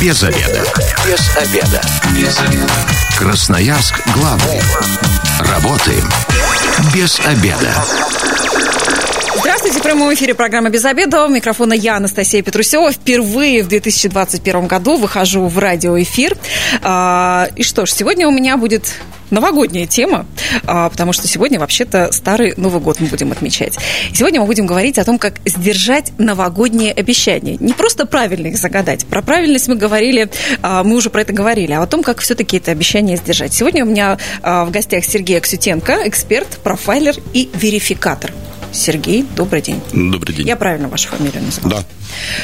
Без обеда. Без обеда. Без обеда. Красноярск главный. Работаем без обеда. Здравствуйте, в прямом эфире программа «Без обеда». У микрофона я, Анастасия Петрусева. Впервые в 2021 году выхожу в радиоэфир. А, и что ж, сегодня у меня будет новогодняя тема, а, потому что сегодня вообще-то старый Новый год мы будем отмечать. Сегодня мы будем говорить о том, как сдержать новогодние обещания. Не просто правильно их загадать. Про правильность мы говорили, а, мы уже про это говорили, а о том, как все-таки это обещание сдержать. Сегодня у меня в гостях Сергей Аксютенко, эксперт, профайлер и верификатор. Сергей, добрый день. Добрый день. Я правильно вашу фамилию назвала? Да.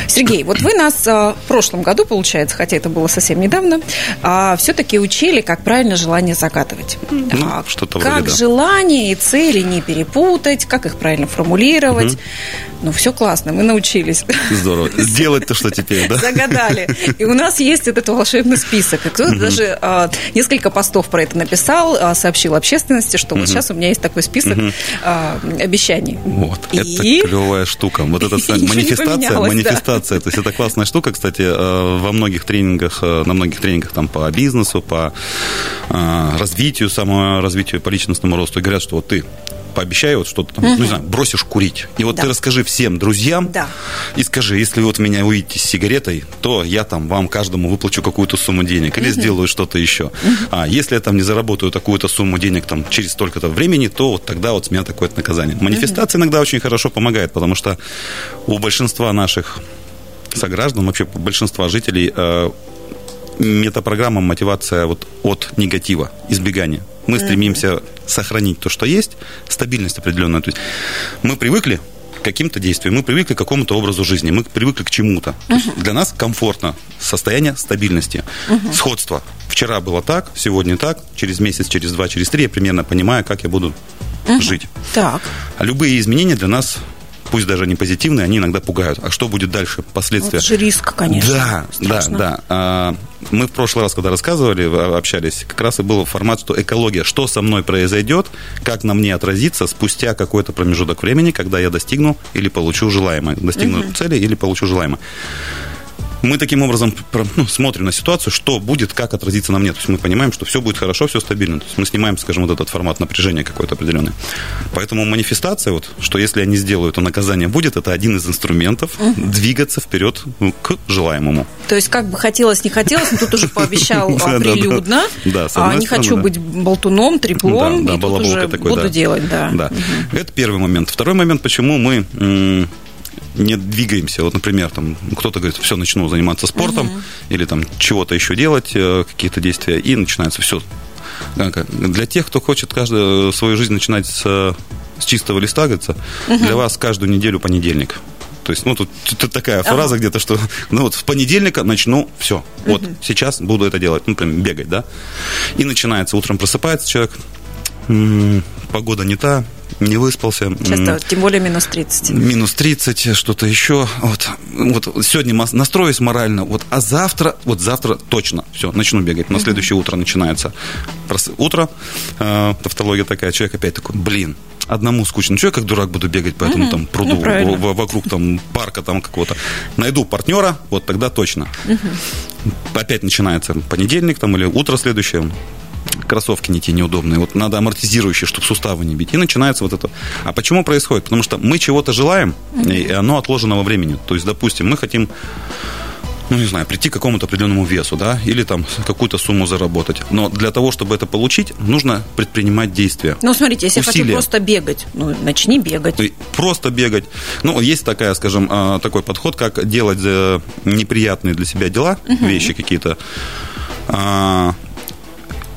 Сергей, вот вы нас а, в прошлом году, получается, хотя это было совсем недавно, а, все-таки учили, как правильно желание загадывать. Ну, а, что-то Как вроде, да. желания и цели не перепутать, как их правильно формулировать. Угу. Ну, все классно, мы научились. Здорово. Сделать-то что теперь, да? Загадали. И у нас есть этот волшебный список. И кто-то угу. даже а, несколько постов про это написал, а, сообщил общественности, что угу. вот сейчас у меня есть такой список угу. а, обещаний. Вот, и... это клевая штука. Вот эта манифестация, манифестация. Да. То есть это классная штука, кстати, э, во многих тренингах, э, на многих тренингах там по бизнесу, по э, развитию, саморазвитию, по личностному росту. Говорят, что вот ты пообещай вот что-то там, угу. ну, не знаю, бросишь курить. И вот да. ты расскажи всем друзьям да. и скажи, если вы вот меня увидите с сигаретой, то я там вам каждому выплачу какую-то сумму денег или угу. сделаю что-то еще. Угу. А если я там не заработаю такую-то сумму денег там через столько-то времени, то вот тогда вот с меня такое-то наказание. Манифестация угу. иногда очень хорошо помогает, потому что у большинства наших сограждан, вообще большинства жителей э, метапрограмма мотивация вот от негатива, избегания. Мы стремимся сохранить то, что есть, стабильность определенную. То есть мы привыкли к каким-то действиям, мы привыкли к какому-то образу жизни, мы привыкли к чему-то. Uh-huh. Для нас комфортно состояние стабильности, uh-huh. сходство. Вчера было так, сегодня так, через месяц, через два, через три я примерно понимаю, как я буду uh-huh. жить. Так. А любые изменения для нас пусть даже не позитивные, они иногда пугают. А что будет дальше, последствия? Это же риск, конечно. Да, Страшно. да, да. Мы в прошлый раз, когда рассказывали, общались, как раз и был формат, что экология, что со мной произойдет, как на мне отразится спустя какой-то промежуток времени, когда я достигну или получу желаемое, достигну угу. цели или получу желаемое мы таким образом ну, смотрим на ситуацию, что будет, как отразится на мне. То есть мы понимаем, что все будет хорошо, все стабильно. То есть мы снимаем, скажем, вот этот формат напряжения какой-то определенный. Поэтому манифестация, вот, что если я не сделаю, то наказание будет, это один из инструментов угу. двигаться вперед ну, к желаемому. То есть как бы хотелось, не хотелось, но тут уже пообещал прилюдно. Да, а Не хочу быть болтуном, треплом, и тут уже буду делать. Да. Это первый момент. Второй момент, почему мы не двигаемся. Вот, например, там кто-то говорит, все, начну заниматься спортом угу. или там чего-то еще делать, э, какие-то действия, и начинается все. Для тех, кто хочет каждую свою жизнь начинать с, с чистого листа, говорится, угу. для вас каждую неделю понедельник. То есть, ну, тут, тут такая ага. фраза где-то, что, ну, вот в понедельник начну, все, вот, угу. сейчас буду это делать, ну, например, бегать, да, и начинается, утром просыпается человек, м-м, погода не та, не выспался. Часто, тем более минус 30. Минус 30, что-то еще. Вот, вот сегодня настроюсь морально, вот, а завтра, вот завтра точно, все, начну бегать. На следующее утро начинается. Утро, э, тавтология такая, человек опять такой, блин, одному скучно. Что я как дурак буду бегать по этому там пруду ну, вокруг там парка там какого-то. Найду партнера, вот тогда точно. Опять начинается понедельник там или утро следующее кроссовки не те неудобные, вот надо амортизирующие, чтобы суставы не бить. И начинается вот это. А почему происходит? Потому что мы чего-то желаем, и оно отложено во времени. То есть, допустим, мы хотим ну, не знаю, прийти к какому-то определенному весу, да, или там какую-то сумму заработать. Но для того, чтобы это получить, нужно предпринимать действия. Ну, смотрите, если усилия. я хочу просто бегать, ну, начни бегать. Просто бегать. Ну, есть такая, скажем, а, такой подход, как делать э, неприятные для себя дела, угу. вещи какие-то, а,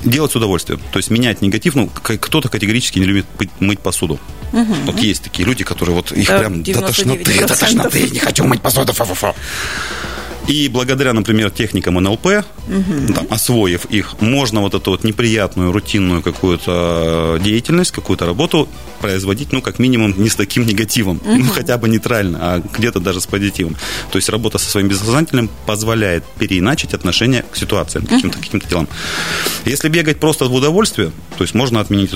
делать с удовольствием. То есть менять негатив. Ну, кто-то категорически не любит мыть посуду. Угу. Вот есть такие люди, которые вот их да, прям до тошноты, до тошноты, не хочу мыть посуду, фу-фу-фу. И благодаря, например, техникам НЛП, угу. там, освоив их, можно вот эту вот неприятную, рутинную какую-то деятельность, какую-то работу производить, ну, как минимум, не с таким негативом, угу. ну, хотя бы нейтрально, а где-то даже с позитивом. То есть работа со своим бессознательным позволяет переиначить отношение к ситуациям, к каким-то, каким делам. Если бегать просто в удовольствие, то есть можно отменить,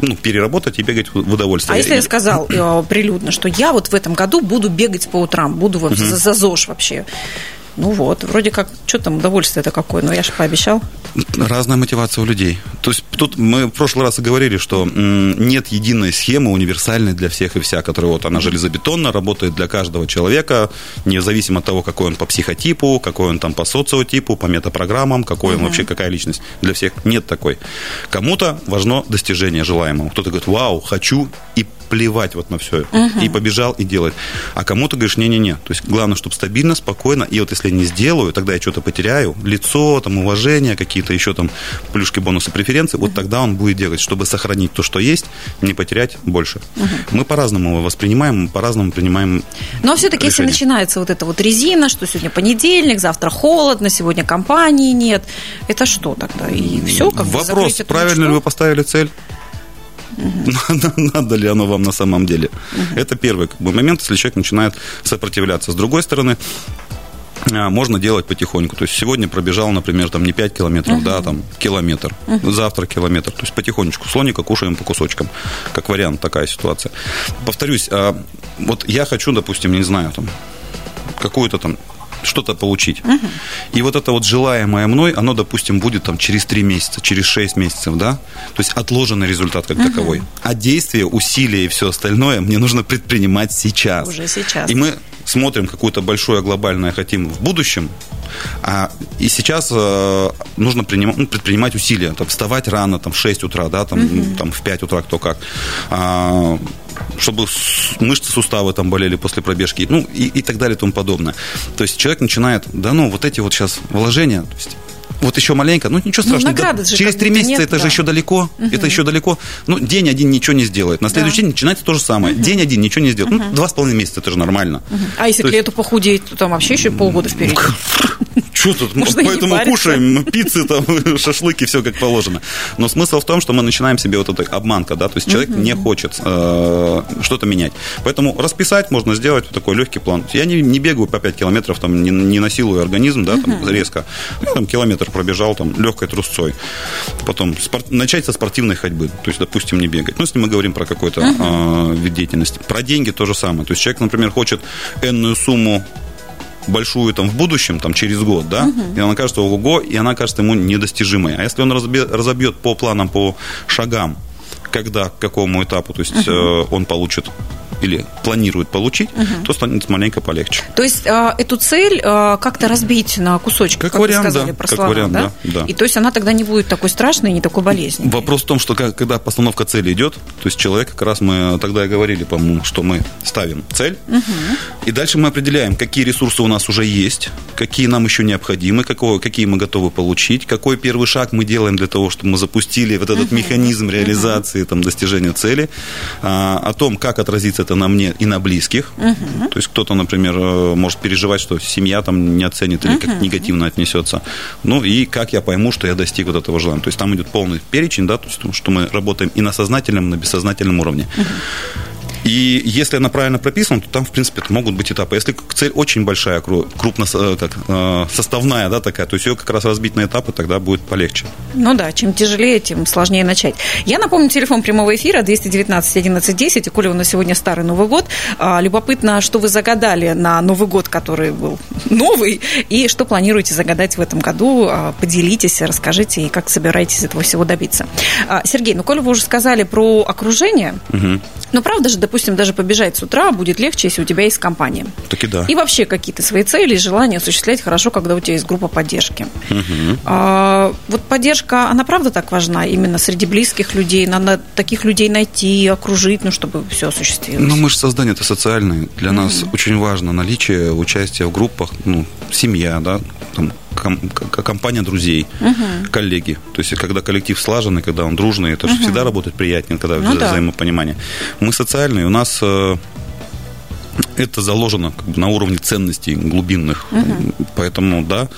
ну, переработать и бегать в удовольствие. А если я сказал э, прилюдно, что я вот в этом году буду бегать по утрам, буду вот угу. за, за ЗОЖ вообще, Ну вот, вроде как, что там, удовольствие это какое, но я же пообещал. Разная мотивация у людей. То есть тут мы в прошлый раз и говорили, что нет единой схемы универсальной для всех и вся, которая вот она железобетонно работает для каждого человека, независимо от того, какой он по психотипу, какой он там по социотипу, по метапрограммам, какой он вообще, какая личность. Для всех нет такой. Кому-то важно достижение желаемого. Кто-то говорит, вау, хочу и плевать вот на все. Угу. И побежал, и делает. А кому-то говоришь, не-не-не. То есть главное, чтобы стабильно, спокойно. И вот если не сделаю, тогда я что-то потеряю. Лицо, там, уважение, какие-то еще там плюшки, бонусы, преференции. Вот тогда он будет делать, чтобы сохранить то, что есть, не потерять больше. Угу. Мы по-разному его воспринимаем, мы по-разному принимаем Но все-таки, если начинается вот эта вот резина, что сегодня понедельник, завтра холодно, сегодня компании нет, это что тогда? И все? Как Вопрос, правильно ли вы поставили цель? Надо, надо ли оно вам на самом деле. Это первый как бы, момент, если человек начинает сопротивляться. С другой стороны, а, можно делать потихоньку. То есть сегодня пробежал, например, там не 5 километров, uh-huh. да, там километр. Uh-huh. Завтра километр. То есть потихонечку. Слоника кушаем по кусочкам. Как вариант такая ситуация. Повторюсь, а, вот я хочу, допустим, не знаю, там какую-то там что-то получить. Угу. И вот это вот желаемое мной, оно, допустим, будет там через 3 месяца, через 6 месяцев, да? То есть отложенный результат как угу. таковой. А действия, усилия и все остальное мне нужно предпринимать сейчас. Уже сейчас. И мы смотрим какое-то большое глобальное хотим в будущем, а, и сейчас э, нужно принимать, ну, предпринимать усилия, там, вставать рано, там, в 6 утра, да, там, угу. там, в 5 утра, кто как. А, чтобы мышцы, суставы там болели после пробежки, ну и, и так далее и тому подобное. То есть человек начинает, да ну, вот эти вот сейчас вложения, то есть вот еще маленько, ну ничего ну, страшного. Ну, да, через три месяца нет, это да. же еще далеко, угу. это еще далеко. Ну, день один ничего не сделает. На следующий да. день начинается то же самое. Угу. День один ничего не сделает. Угу. Ну, два с половиной месяца, это же нормально. Угу. А если то к лету есть... похудеть, то там вообще еще полгода впереди. Что тут? Можно Поэтому кушаем пиццы, там, шашлыки, все как положено. Но смысл в том, что мы начинаем себе вот эту обманка, да, то есть человек не хочет э, что-то менять. Поэтому расписать можно сделать такой легкий план. Я не, не бегаю по 5 километров, там, не, не насилую организм, да, там, резко. Я там километр пробежал, там, легкой трусцой. Потом спорт, начать со спортивной ходьбы, то есть, допустим, не бегать. Ну, если мы говорим про какой-то э, вид деятельности. Про деньги то же самое. То есть человек, например, хочет энную сумму большую там в будущем, там через год, да, угу. и она кажется ого, и она кажется ему недостижимой. А если он разобьет, разобьет по планам, по шагам, когда, к какому этапу, то есть угу. э, он получит или планирует получить, угу. то станет маленько полегче. То есть а, эту цель а, как-то разбить на кусочки, как, как вариант, вы сказали да, про как слова, вариант, да? Да, И то есть она тогда не будет такой страшной и не такой болезненной. Вопрос в том, что когда постановка цели идет, то есть человек, как раз мы тогда и говорили, по-моему, что мы ставим цель, угу. и дальше мы определяем, какие ресурсы у нас уже есть, какие нам еще необходимы, какого, какие мы готовы получить, какой первый шаг мы делаем для того, чтобы мы запустили вот этот угу. механизм реализации, угу. там, достижения цели, а, о том, как отразится это на мне и на близких. Угу. То есть кто-то, например, э, может переживать, что семья там не оценит или угу. как негативно отнесется. Ну и как я пойму, что я достиг вот этого желания. То есть там идет полный перечень, да, то есть что мы работаем и на сознательном, и на бессознательном уровне. Угу. И если она правильно прописана, то там, в принципе, могут быть этапы. Если цель очень большая, крупно э, как, э, составная, да, такая, то есть ее как раз разбить на этапы, тогда будет полегче. Ну да, чем тяжелее, тем сложнее начать. Я напомню, телефон прямого эфира 219 11 10. И коли у нас сегодня старый Новый год, а, любопытно, что вы загадали на Новый год, который был новый, и что планируете загадать в этом году. А, поделитесь, расскажите, и как собираетесь этого всего добиться. А, Сергей, ну, коли вы уже сказали про окружение, угу. ну, правда же, допустим, даже побежать с утра будет легче, если у тебя есть компания. Так и да. И вообще какие-то свои цели и желания осуществлять хорошо, когда у тебя есть группа поддержки. Угу. А, вот поддержка, она правда так важна именно среди близких людей? Надо таких людей найти, окружить, ну, чтобы все осуществилось. Ну, мы же создание это социальное. Для угу. нас очень важно наличие участия в группах, ну, семья, да, там, компания друзей, угу. коллеги. То есть, когда коллектив слаженный, когда он дружный, это угу. же всегда работает приятнее, когда ну, вза- да. взаимопонимание. Мы социальные, у нас э, это заложено как бы, на уровне ценностей глубинных. Угу. Поэтому, да.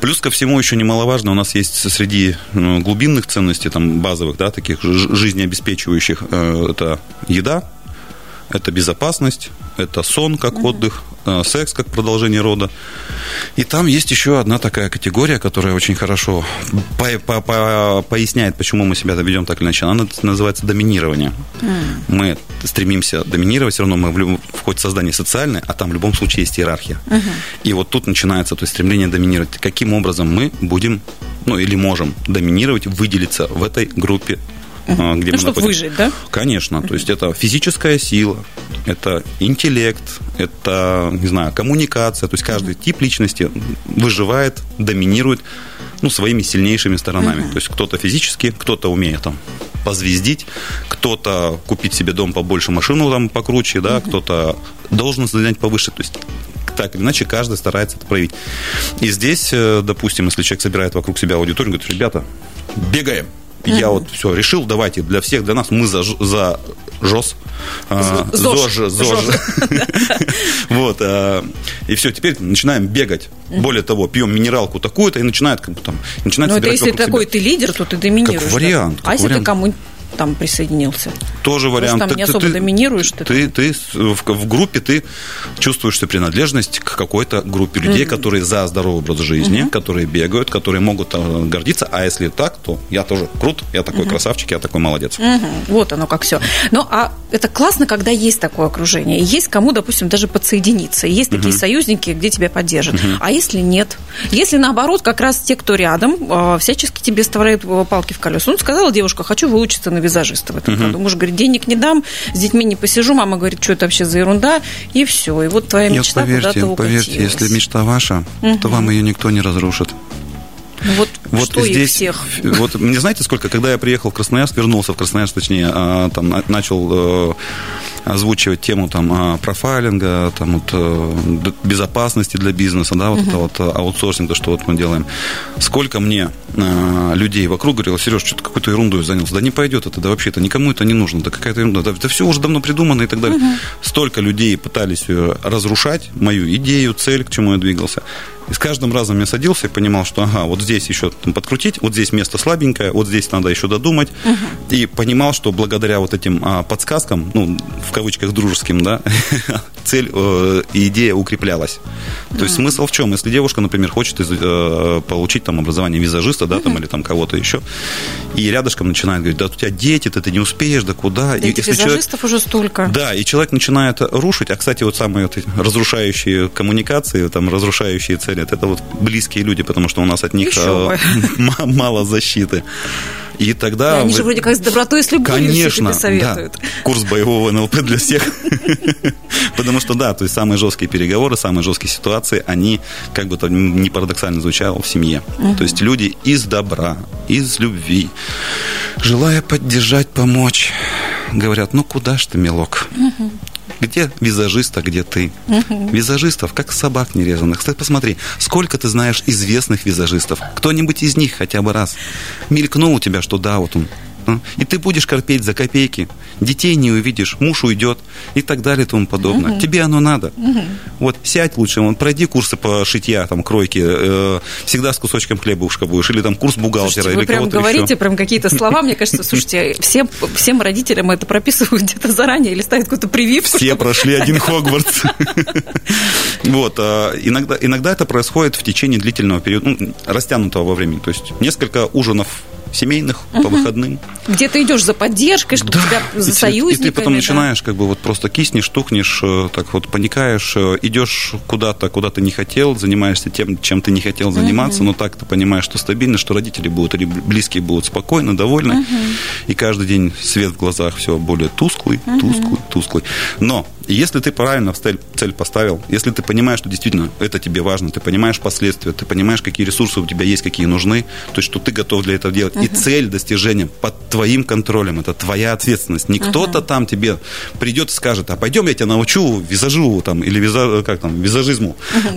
Плюс ко всему еще немаловажно, у нас есть среди ну, глубинных ценностей, там, базовых, да, таких жизнеобеспечивающих, э, это еда, это безопасность, это сон как угу. отдых, секс как продолжение рода. И там есть еще одна такая категория, которая очень хорошо по по по поясняет, почему мы себя ведем так или иначе. Она называется доминирование. Mm. Мы стремимся доминировать, все равно мы в, любом, в ходе создания социальной, а там в любом случае есть иерархия. Uh-huh. И вот тут начинается то есть, стремление доминировать. Каким образом мы будем, ну или можем доминировать, выделиться в этой группе Uh-huh. где ну, мы чтобы находимся. выжить, да? Конечно. Uh-huh. То есть это физическая сила, это интеллект, это, не знаю, коммуникация. То есть каждый uh-huh. тип личности выживает, доминирует ну, своими сильнейшими сторонами. Uh-huh. То есть кто-то физически, кто-то умеет там позвездить, кто-то купить себе дом побольше, машину там покруче, да, uh-huh. кто-то должен занять повыше. То есть так или иначе каждый старается это проявить. И здесь, э, допустим, если человек собирает вокруг себя аудиторию, говорит, ребята, бегаем. Mm-hmm. Я вот все решил, давайте для всех, для нас мы за, за ЖОС. А, ЗОЖ. ЗОЖ. Вот. А, и все, теперь начинаем бегать. Более того, пьем минералку такую-то и начинает там... Начинает Ну, это если такой ты лидер, то ты доминируешь. Как вариант. А если ты кому там присоединился. Тоже вариант. Может, там не особо ты, доминируешь. Ты, ты, ты в, в группе ты чувствуешь себе принадлежность к какой-то группе людей, mm-hmm. которые за здоровый образ жизни, mm-hmm. которые бегают, которые могут э, гордиться. А если так, то я тоже крут, я такой mm-hmm. красавчик, я такой молодец. Mm-hmm. Вот оно как все. Ну, а это классно, когда есть такое окружение. Есть кому, допустим, даже подсоединиться. Есть mm-hmm. такие союзники, где тебя поддержат. Mm-hmm. А если нет? Если наоборот, как раз те, кто рядом, э, всячески тебе вставляют э, палки в колеса. Ну, сказала девушка, хочу выучиться на визажиста в этом uh-huh. году. Муж говорит, денег не дам, с детьми не посижу. Мама говорит, что это вообще за ерунда, и все. И вот твоя мечта Нет, поверьте, куда-то поверьте, если мечта ваша, uh-huh. то вам ее никто не разрушит. Ну вот, вот что здесь, всех? Вот не знаете сколько, когда я приехал в Красноярск, вернулся в Красноярск, точнее, а, там начал э, озвучивать тему там а, профайлинга, там вот э, безопасности для бизнеса, да, вот uh-huh. это вот э, аутсорсинга, что вот мы делаем. Сколько мне людей вокруг говорило, Сереж, что-то какой-то ерундой занялся. Да не пойдет это, да вообще это никому это не нужно, да какая-то ерунда, да, да все уже давно придумано и так далее. Uh-huh. Столько людей пытались разрушать мою идею, цель, к чему я двигался. И с каждым разом я садился и понимал, что ага, вот здесь еще там, подкрутить, вот здесь место слабенькое, вот здесь надо еще додумать. Угу. И понимал, что благодаря вот этим а, подсказкам, ну, в кавычках дружеским, да, цель э, идея укреплялась. То есть смысл в чем? Если девушка, например, хочет э, получить там образование визажиста, да, там или там кого-то еще, и рядышком начинает говорить, да, у тебя дети, ты, ты не успеешь, да куда? Да и, если визажистов человек, уже столько. Да, и человек начинает рушить, а, кстати, вот самые вот разрушающие коммуникации, там, разрушающие цели, это вот близкие люди, потому что у нас от них э, мало защиты. И тогда... И они вы... же вроде как с добротой и с любовью Конечно, советуют. Да. Курс боевого НЛП для всех. Потому что, да, то есть самые жесткие переговоры, самые жесткие ситуации, они, как бы то ни парадоксально звучало, в семье. То есть люди из добра, из любви, желая поддержать, помочь, говорят, ну куда ж ты, милок? Где визажист, а где ты? Визажистов, как собак нерезанных. Кстати, посмотри, сколько ты знаешь известных визажистов. Кто-нибудь из них хотя бы раз мелькнул у тебя, что да, вот он и ты будешь корпеть за копейки, детей не увидишь, муж уйдет и так далее и тому подобное. Угу. Тебе оно надо. Угу. Вот сядь лучше, вон, пройди курсы по шитья, там, кройки, э, всегда с кусочком хлебушка будешь, или там курс бухгалтера. Слушайте, вы или прям говорите еще. прям какие-то слова, мне кажется, слушайте, всем, всем родителям это прописывают где-то заранее или ставят какую-то прививку. Все прошли один Хогвартс. Вот, а, иногда, иногда это происходит в течение длительного периода, ну, растянутого во времени. То есть несколько ужинов семейных угу. по выходным. Где ты идешь за поддержкой, чтобы да. тебя за и союзниками. И ты потом да. начинаешь как бы вот просто киснешь, тухнешь, э, так вот паникаешь, э, идешь куда-то, куда ты не хотел, занимаешься тем, чем ты не хотел заниматься, угу. но так ты понимаешь, что стабильно, что родители будут, или близкие будут спокойны, довольны, угу. и каждый день свет в глазах все более тусклый, угу. тусклый, тусклый. Но если ты правильно цель, цель поставил, если ты понимаешь, что действительно это тебе важно, ты понимаешь последствия, ты понимаешь, какие ресурсы у тебя есть, какие нужны, то есть, что ты готов для этого делать, uh-huh. и цель достижения под твоим контролем, это твоя ответственность. Не uh-huh. кто-то там тебе придет и скажет, а пойдем я тебя научу визажу там, или виза, как там, визажизму.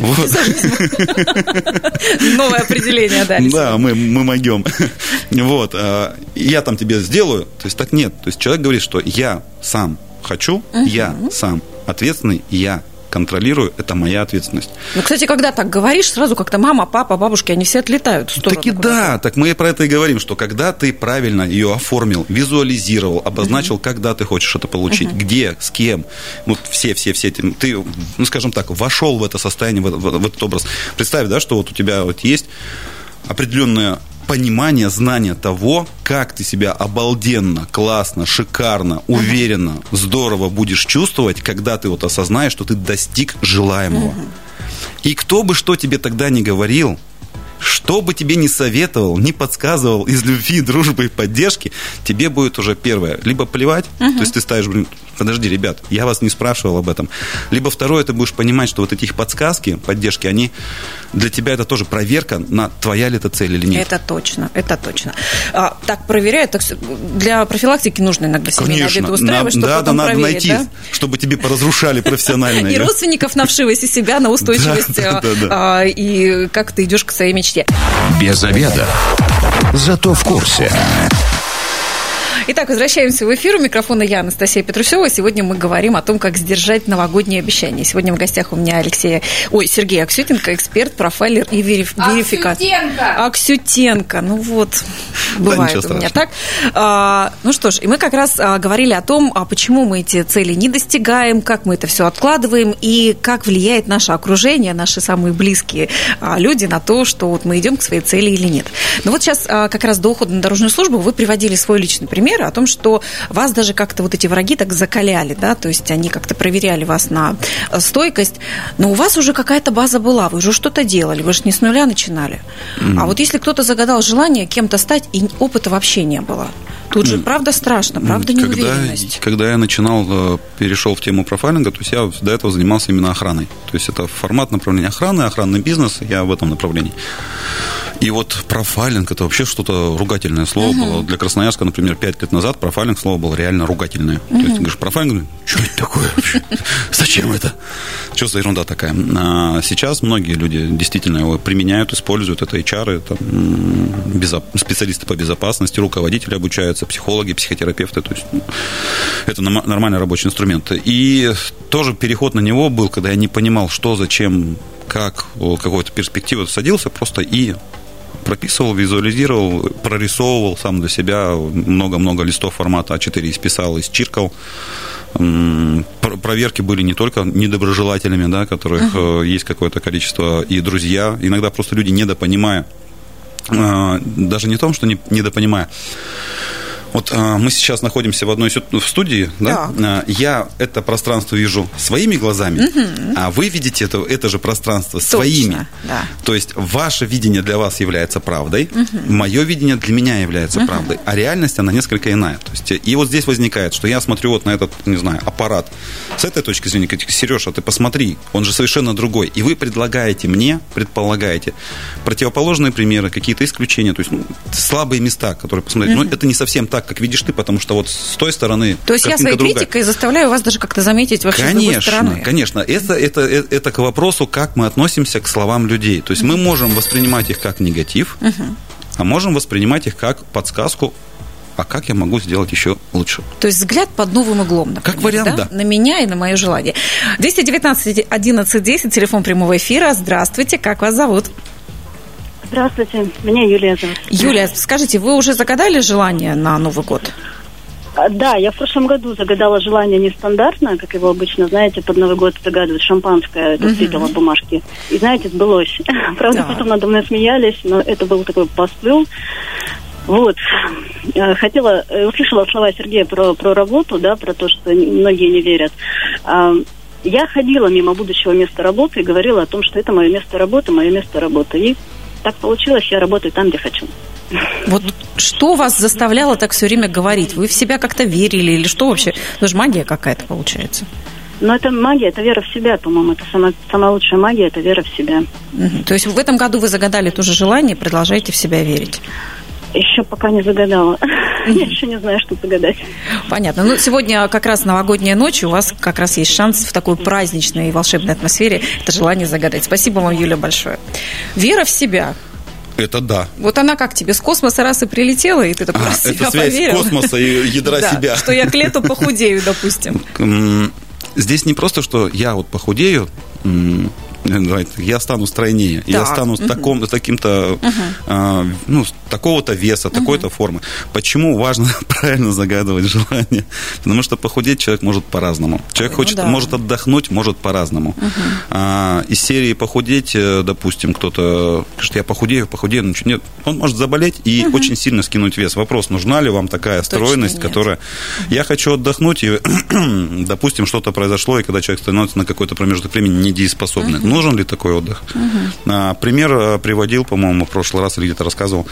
Новое определение, да. Да, мы, мы могем. Вот. А, я там тебе сделаю. То есть так нет. То есть человек говорит, что я сам хочу, uh-huh. я сам ответственный, я контролирую, это моя ответственность. Ну, кстати, когда так говоришь, сразу как-то мама, папа, бабушки, они все отлетают в сторону. Так и да, так мы про это и говорим, что когда ты правильно ее оформил, визуализировал, обозначил, uh-huh. когда ты хочешь это получить, uh-huh. где, с кем, вот все, все, все, ты, ну, скажем так, вошел в это состояние, в, в, в этот образ. Представь, да, что вот у тебя вот есть определенная понимание, знание того, как ты себя обалденно, классно, шикарно, уверенно, здорово будешь чувствовать, когда ты вот осознаешь, что ты достиг желаемого. И кто бы что тебе тогда не говорил, что бы тебе ни советовал, не подсказывал из любви, дружбы и поддержки, тебе будет уже первое. Либо плевать, uh-huh. то есть ты ставишь, подожди, ребят, я вас не спрашивал об этом. Либо второе, ты будешь понимать, что вот эти подсказки, поддержки, они для тебя это тоже проверка на твоя ли это цель или нет. Это точно, это точно. А, так проверяют, так, для профилактики нужно иногда семейные обеды устраивать, чтобы да, потом да, надо найти, да? чтобы тебе поразрушали профессионально. И родственников на вшивость, и себя на устойчивость, а, и как ты идешь к своей мечте. Без обеда. Зато в курсе. Итак, возвращаемся в эфир. У микрофона я, Анастасия Петрусева. Сегодня мы говорим о том, как сдержать новогодние обещания. Сегодня в гостях у меня Алексей, ой, Сергей Аксютенко, эксперт, профайлер и вериф... верификатор. Аксютенко! Аксютенко. Ну вот, бывает да, у меня так. А, ну что ж, и мы как раз а, говорили о том, а почему мы эти цели не достигаем, как мы это все откладываем и как влияет наше окружение, наши самые близкие а, люди на то, что вот мы идем к своей цели или нет. Но вот сейчас а, как раз до ухода на дорожную службу вы приводили свой личный пример примеры о том, что вас даже как-то вот эти враги так закаляли, да, то есть они как-то проверяли вас на э, стойкость, но у вас уже какая-то база была, вы уже что-то делали, вы же не с нуля начинали. Mm. А вот если кто-то загадал желание кем-то стать, и опыта вообще не было, Тут же правда страшно, правда неуверенность. Когда, когда я начинал, э, перешел в тему профайлинга, то есть я до этого занимался именно охраной. То есть это формат направления охраны, охранный бизнес, я в этом направлении. И вот профайлинг это вообще что-то ругательное слово uh-huh. было. Для Красноярска, например, пять лет назад профайлинг слово было реально ругательное. Uh-huh. То есть ты говоришь профайлинг, что это такое вообще? Зачем это? Что за ерунда такая? А сейчас многие люди действительно его применяют, используют. Это HR, это специалисты по безопасности, руководители обучаются, психологи, психотерапевты. То есть ну, это нормальный рабочий инструмент. И тоже переход на него был, когда я не понимал, что, зачем, как, какой-то перспективы садился просто и прописывал, визуализировал, прорисовывал сам для себя много-много листов формата А4 исписал, исчиркал. Проверки были не только недоброжелателями, да, которых uh-huh. есть какое-то количество, и друзья. Иногда просто люди недопонимая, а, даже не в том, что недопонимая, вот а, мы сейчас находимся в одной в студии, да? да. Я это пространство вижу своими глазами, угу. а вы видите это, это же пространство Точно, своими. Да. То есть ваше видение для вас является правдой, угу. мое видение для меня является угу. правдой, а реальность она несколько иная. То есть и вот здесь возникает, что я смотрю вот на этот, не знаю, аппарат. С этой точки зрения, Сережа, ты посмотри, он же совершенно другой. И вы предлагаете мне, предполагаете противоположные примеры, какие-то исключения, то есть ну, слабые места, которые посмотреть. Угу. Но это не совсем так, как видишь ты, потому что вот с той стороны... То есть я своей другая. критикой заставляю вас даже как-то заметить вообще конечно, с стороны. Конечно, это, это, это, это к вопросу, как мы относимся к словам людей. То есть мы можем воспринимать их как негатив, а можем воспринимать их как подсказку а как я могу сделать еще лучше. То есть взгляд под новым углом, например, Как вариант, да? да. На меня и на мое желание. 219 11 10, телефон прямого эфира. Здравствуйте, как вас зовут? Здравствуйте, меня Юлия зовут. Юлия, скажите, вы уже загадали желание на Новый год? А, да, я в прошлом году загадала желание нестандартное, как его обычно, знаете, под Новый год загадывают шампанское, как угу. бумажки. И, знаете, сбылось. Правда, да. потом надо мной смеялись, но это был такой посыл. Вот. Э, хотела, э, услышала слова Сергея про, про работу, да, про то, что многие не верят. А, я ходила мимо будущего места работы и говорила о том, что это мое место работы, мое место работы. И так получилось, я работаю там, где хочу. Вот что вас заставляло так все время говорить? Вы в себя как-то верили или что вообще? Это же магия какая-то получается. Но это магия, это вера в себя, по-моему. Это самая, самая лучшая магия, это вера в себя. Угу. То есть в этом году вы загадали тоже желание, продолжаете в себя верить? Еще пока не загадала. Я еще не знаю, что загадать. Понятно. Ну, сегодня как раз новогодняя ночь, у вас как раз есть шанс в такой праздничной и волшебной атмосфере это желание загадать. Спасибо вам, Юля, большое. Вера в себя. Это да. Вот она как тебе с космоса раз и прилетела, и ты такой а, это связь поверил. космоса и ядра себя. Что я к лету похудею, допустим. здесь не просто, что я вот похудею, я стану стройнее, так. я стану угу. таком, таким-то, угу. а, ну, такого-то веса, угу. такой-то формы. Почему важно правильно загадывать желание? Потому что похудеть человек может по-разному. Человек ну хочет, да. может отдохнуть, может по-разному. Угу. А, из серии похудеть, э, допустим, кто-то говорит, я похудею, похудею, ну, нет, он может заболеть и угу. очень сильно скинуть вес. Вопрос, нужна ли вам такая Точно стройность, нет. которая... Я хочу отдохнуть, и, допустим, что-то произошло, и когда человек становится на какой-то промежуток времени недееспособный. Угу нужен ли такой отдых. Угу. Пример э, приводил, по-моему, в прошлый раз или где-то рассказывал.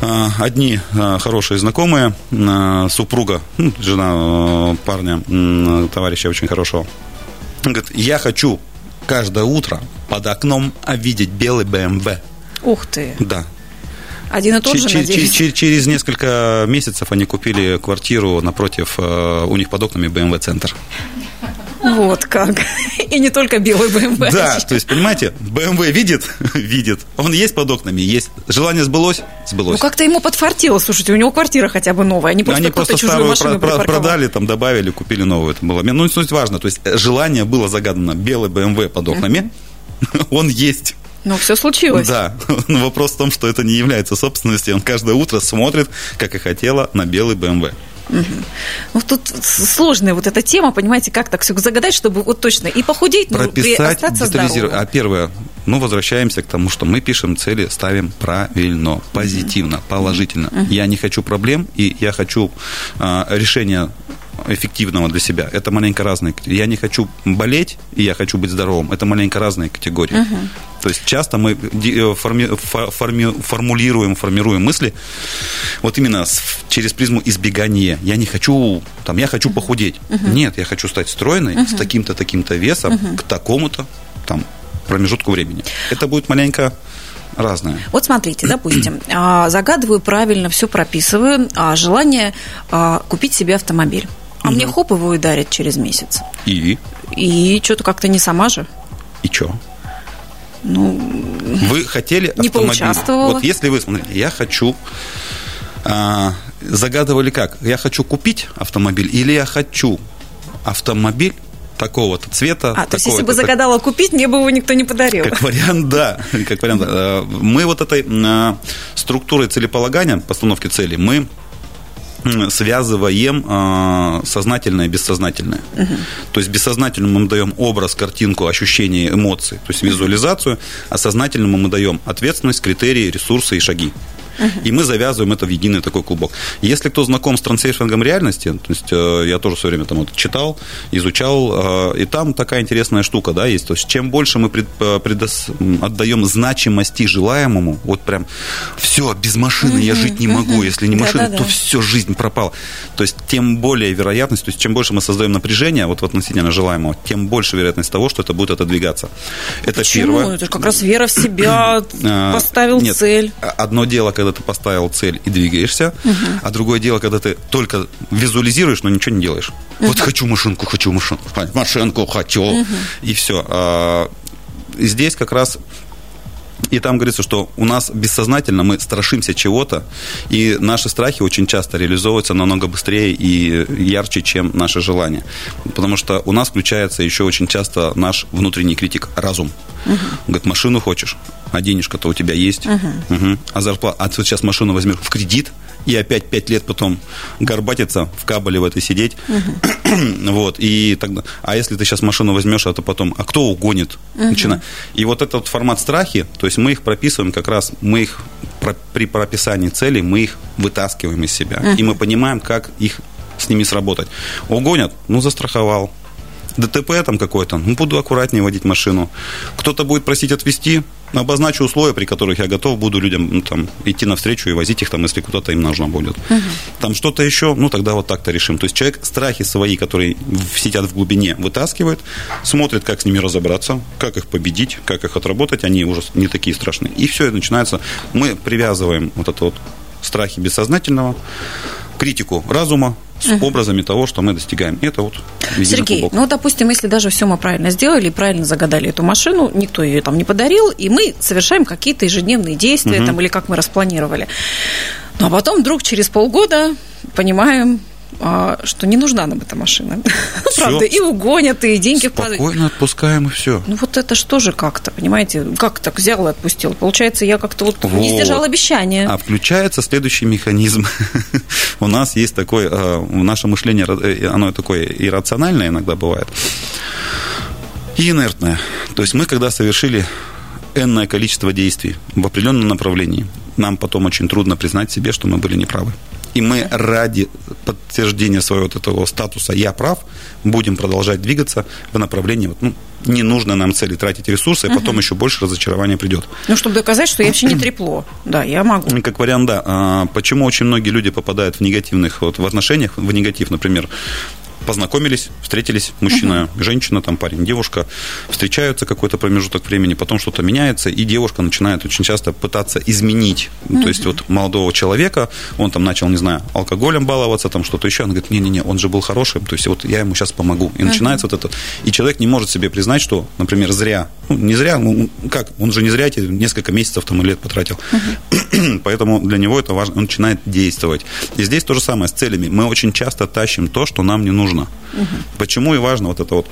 А, одни а, хорошие знакомые, супруга, ну, жена парня, товарища очень хорошего, говорит, я хочу каждое утро под окном видеть белый БМВ. Ух ты! Да. Один и тот же, надеюсь? Через, через несколько месяцев они купили квартиру напротив, у них под окнами БМВ-центр. Вот как. И не только белый БМВ. Да, то есть, понимаете, БМВ видит, видит. Он есть под окнами, есть. Желание сбылось, сбылось. Ну, как-то ему подфартило. Слушайте, у него квартира хотя бы новая. Они просто, Они просто старую про- про- продали, там добавили, купили новую. Это было. Ну, суть важно. То есть, желание было загадано. Белый БМВ под окнами. Он есть. Ну, все случилось. Да. Но вопрос в том, что это не является собственностью. Он каждое утро смотрит, как и хотела, на белый БМВ. Угу. Ну, тут сложная вот эта тема, понимаете, как так все загадать, чтобы вот точно и похудеть, но Прописать, при остаться здоровым. А первое, ну, возвращаемся к тому, что мы пишем цели, ставим правильно, позитивно, положительно. Угу. Я не хочу проблем, и я хочу а, решения эффективного для себя. Это маленько разные. Я не хочу болеть, и я хочу быть здоровым. Это маленько разные категории. Угу. То есть часто мы э, форми, форми, формулируем, формируем мысли вот именно с, через призму избегания. Я не хочу, там, я хочу похудеть. Угу. Нет, я хочу стать стройной угу. с таким-то, таким-то весом угу. к такому-то там промежутку времени. Это будет маленько разное. Вот смотрите, допустим, а, загадываю правильно, все прописываю, а желание а, купить себе автомобиль. А угу. мне хоп, его и дарят через месяц. И? И что-то как-то не сама же. И что? Ну, вы хотели не автомобиль. поучаствовала. Вот если вы, смотрите, я хочу а, загадывали как? Я хочу купить автомобиль или я хочу автомобиль такого-то цвета. А, то есть если бы загадала купить, мне бы его никто не подарил. Как вариант, да. Как вариант, да. Мы вот этой а, структурой целеполагания, постановки цели, мы связываем э, сознательное и бессознательное. Угу. То есть бессознательному мы даем образ, картинку, ощущение, эмоции, то есть визуализацию, а сознательному мы даем ответственность, критерии, ресурсы и шаги. И мы завязываем это в единый такой клубок. Если кто знаком с трансерфингом реальности, то есть э, я тоже все время там вот читал, изучал, э, и там такая интересная штука, да, есть. То есть чем больше мы пред, э, предос, отдаем значимости желаемому, вот прям все, без машины я жить не могу, если не машина, то все, жизнь пропала. То есть тем более вероятность, то есть чем больше мы создаем напряжение вот относительно желаемого, тем больше вероятность того, что это будет отодвигаться. Это Почему? первое. Это же как раз вера в себя, поставил Нет, цель. Одно дело, когда когда ты поставил цель и двигаешься, угу. а другое дело, когда ты только визуализируешь, но ничего не делаешь. Угу. Вот хочу машинку, хочу машинку, машинку хочу, угу. и все. А, здесь как раз и там говорится, что у нас бессознательно мы страшимся чего-то, и наши страхи очень часто реализовываются намного быстрее и ярче, чем наши желания. Потому что у нас включается еще очень часто наш внутренний критик, разум. Угу. Говорит, машину хочешь, а денежка-то у тебя есть, угу. Угу. а зарплата, а ты сейчас машину возьмешь в кредит, и опять пять лет потом горбатиться, в кабеле в этой сидеть. Угу. вот, и тогда, а если ты сейчас машину возьмешь, а то потом, а кто угонит? Угу. Начина. И вот этот формат страхи, то есть мы их прописываем как раз, мы их при прописании целей, мы их вытаскиваем из себя. Угу. И мы понимаем, как их с ними сработать. Угонят, ну, застраховал. ДТП там какой-то, ну, буду аккуратнее водить машину. Кто-то будет просить отвезти, обозначу условия, при которых я готов буду людям ну, там, идти навстречу и возить их, там, если куда-то им нужно будет. Угу. Там что-то еще, ну, тогда вот так-то решим. То есть человек страхи свои, которые сидят в глубине, вытаскивает, смотрит, как с ними разобраться, как их победить, как их отработать, они уже не такие страшные. И все, и начинается. Мы привязываем вот это вот страхи бессознательного, критику разума, с uh-huh. образами того, что мы достигаем. Это вот Сергей, клубок. ну, допустим, если даже все мы правильно сделали, правильно загадали эту машину, никто ее там не подарил, и мы совершаем какие-то ежедневные действия, uh-huh. там, или как мы распланировали. Ну, а потом вдруг через полгода понимаем, что не нужна нам эта машина. Правда, и угонят, и деньги вкладывают. Спокойно отпускаем, и все. Ну, вот это что же как-то, понимаете? Как так взял и отпустил? Получается, я как-то вот, вот. не сдержал обещание. А включается следующий механизм. У нас есть такой, э, наше мышление, э, оно такое иррациональное иногда бывает, и инертное. То есть мы, когда совершили энное количество действий в определенном направлении, нам потом очень трудно признать себе, что мы были неправы. И мы ради подтверждения своего вот этого статуса «я прав» будем продолжать двигаться в направлении вот, ну, не нужно нам цели тратить ресурсы, и потом угу. еще больше разочарования придет. Ну, чтобы доказать, что я вообще не трепло. Да, я могу. Как вариант, да. А почему очень многие люди попадают в негативных вот, в отношениях, в негатив, например, познакомились, встретились, мужчина, uh-huh. женщина, там парень, девушка, встречаются какой-то промежуток времени, потом что-то меняется, и девушка начинает очень часто пытаться изменить, uh-huh. то есть вот молодого человека, он там начал, не знаю, алкоголем баловаться, там что-то еще, она говорит, не-не-не, он же был хорошим, то есть вот я ему сейчас помогу, и uh-huh. начинается вот это, и человек не может себе признать, что, например, зря, ну, не зря, ну, как, он же не зря эти несколько месяцев там лет потратил, uh-huh. поэтому для него это важно, он начинает действовать, и здесь то же самое с целями, мы очень часто тащим то, что нам не нужно. Угу. Почему и важно вот это вот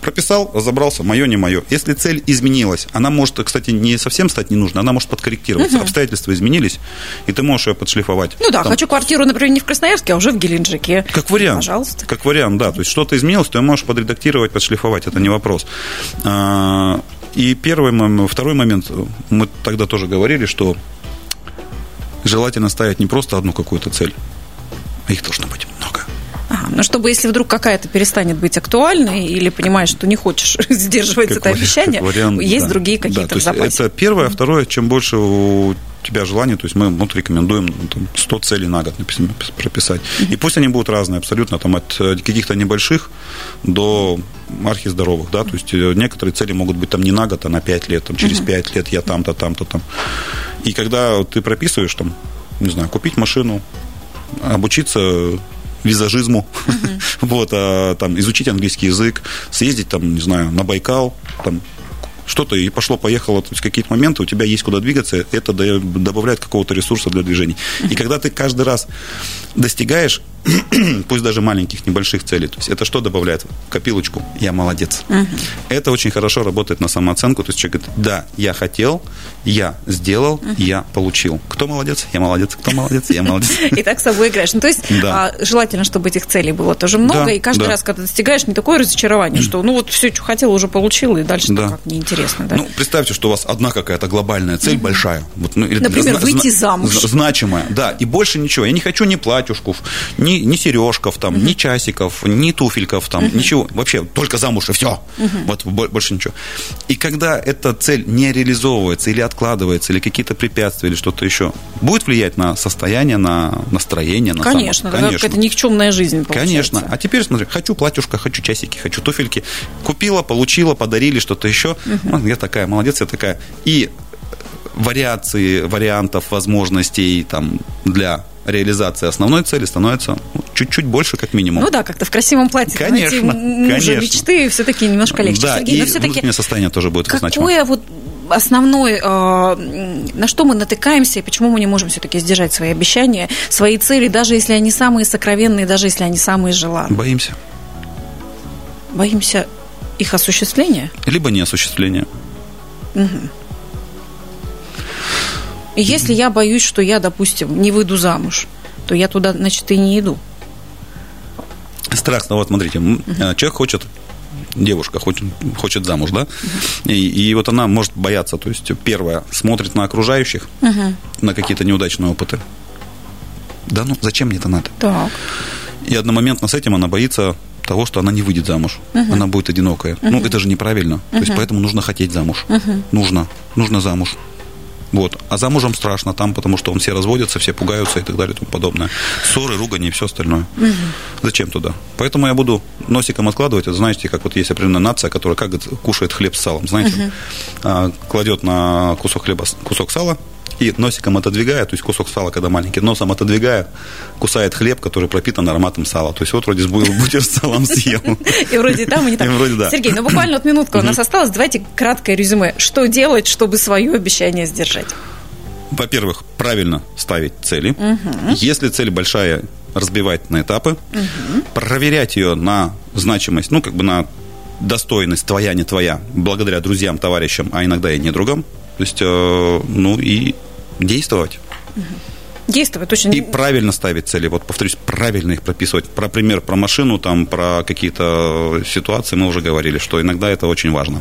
прописал, разобрался, мое, не мое. Если цель изменилась, она может, кстати, не совсем стать ненужной, она может подкорректироваться. Угу. Обстоятельства изменились, и ты можешь ее подшлифовать. Ну да, Там... хочу квартиру, например, не в Красноярске, а уже в Геленджике. Как вариант. Пожалуйста. Как вариант, да. То есть что-то изменилось, то можешь подредактировать, подшлифовать, это не вопрос. А, и первый, второй момент, мы тогда тоже говорили, что желательно ставить не просто одну какую-то цель, а их должно быть много. Ага, но чтобы, если вдруг какая-то перестанет быть актуальной, или понимаешь, что не хочешь сдерживать как это обещание, вариант, есть да. другие какие-то да, запасы. Это первое. А второе, чем больше у тебя желание, то есть мы вот рекомендуем ну, там, 100 целей на год написать, прописать. И пусть они будут разные абсолютно, там, от э, каких-то небольших до архиздоровых, да, то есть э, некоторые цели могут быть там не на год, а на 5 лет, там, через 5 лет я там-то, там-то, там. И когда ты прописываешь, там, не знаю, купить машину, обучиться визажизму, uh-huh. вот, а, там, изучить английский язык, съездить, там, не знаю, на Байкал, там, что-то и пошло-поехало, то есть какие-то моменты, у тебя есть куда двигаться, это добавляет какого-то ресурса для движения. И когда ты каждый раз достигаешь, пусть даже маленьких, небольших целей, то есть это что добавляет? Копилочку, я молодец. Угу. Это очень хорошо работает на самооценку, то есть человек говорит, да, я хотел, я сделал, угу. я получил. Кто молодец? Я молодец. Кто молодец? Я молодец. И так с собой играешь. Ну, то есть да. а, желательно, чтобы этих целей было тоже много, да, и каждый да. раз, когда достигаешь, не такое разочарование, что ну вот все, что хотел, уже получил, и дальше да. как неинтересно. Да? Ну, представьте, что у вас одна какая-то глобальная цель угу. большая. Вот, ну, или, Например, зна- выйти замуж. Значимая, да, и больше ничего. Я не хочу ни платьюшков, ни, ни сережков, там, угу. ни часиков, ни туфельков, там, угу. ничего. Вообще, только замуж и все. Угу. Вот больше ничего. И когда эта цель не реализовывается или откладывается, или какие-то препятствия, или что-то еще, будет влиять на состояние, на настроение, на Конечно, само... Конечно. это никчемная жизнь получается. Конечно. А теперь смотри, хочу платьюшка, хочу часики, хочу туфельки. Купила, получила, подарили что-то еще. Угу. Я такая, молодец, я такая. И вариации, вариантов, возможностей там, для реализации основной цели становится ну, чуть-чуть больше, как минимум. Ну да, как-то в красивом платье. Конечно, найти конечно. мечты все-таки немножко легче. Да, Сергей, и но все-таки состояние тоже будет какое значимо. вот основной, э, на что мы натыкаемся и почему мы не можем все-таки сдержать свои обещания, свои цели, даже если они самые сокровенные, даже если они самые желанные? Боимся. Боимся их осуществления? Либо неосуществления. Угу. И если я боюсь, что я, допустим, не выйду замуж, то я туда, значит, и не иду. Страх, ну вот смотрите, угу. человек хочет девушка хочет, хочет замуж, да, и, и вот она может бояться, то есть первое, смотрит на окружающих, угу. на какие-то неудачные опыты. Да ну, зачем мне это надо? Так. И одномоментно с этим она боится того, что она не выйдет замуж, угу. она будет одинокая. Угу. Ну, это же неправильно. Угу. То есть поэтому нужно хотеть замуж. Угу. Нужно, нужно замуж. Вот. А замужем страшно там, потому что он все разводятся, все пугаются и так далее и тому подобное. Ссоры, ругани и все остальное. Угу. Зачем туда? Поэтому я буду носиком откладывать. Это знаете, как вот есть определенная нация, которая как кушает хлеб с салом. Знаете, угу. кладет на кусок хлеба кусок сала, и носиком отодвигая, то есть кусок сала, когда маленький, носом отодвигая, кусает хлеб, который пропитан ароматом сала. То есть вот вроде бутерброд с салом съел. И вроде там, и не там. вроде да. Сергей, ну буквально вот минутка у нас осталась. Давайте краткое резюме. Что делать, чтобы свое обещание сдержать? Во-первых, правильно ставить цели. Если цель большая разбивать на этапы, угу. проверять ее на значимость, ну, как бы на достойность твоя, не твоя, благодаря друзьям, товарищам, а иногда и недругам. То есть, э, ну и действовать. Угу. Действовать точно. И правильно ставить цели. Вот, повторюсь, правильно их прописывать. Про пример, про машину, там, про какие-то ситуации мы уже говорили, что иногда это очень важно.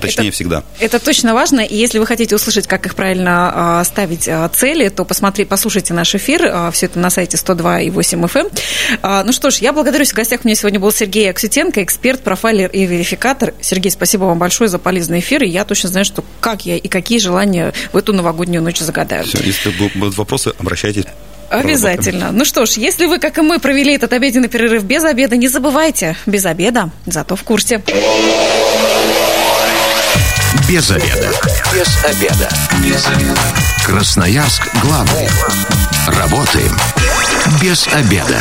Точнее, это, всегда. Это точно важно. И если вы хотите услышать, как их правильно э, ставить э, цели, то посмотри, послушайте наш эфир. Э, все это на сайте 102 и 8 FM. Э, ну что ж, я благодарюсь. В гостях у меня сегодня был Сергей Аксютенко, эксперт, профайлер и верификатор. Сергей, спасибо вам большое за полезный эфир. И я точно знаю, что как я и какие желания в эту новогоднюю ночь загадаю. Все, если будут вопросы, обращайтесь. Обязательно. Ну что ж, если вы, как и мы, провели этот обеденный перерыв без обеда, не забывайте, без обеда, зато в курсе. Без обеда. Без обеда. Без обеда. Красноярск главный. Работаем без обеда.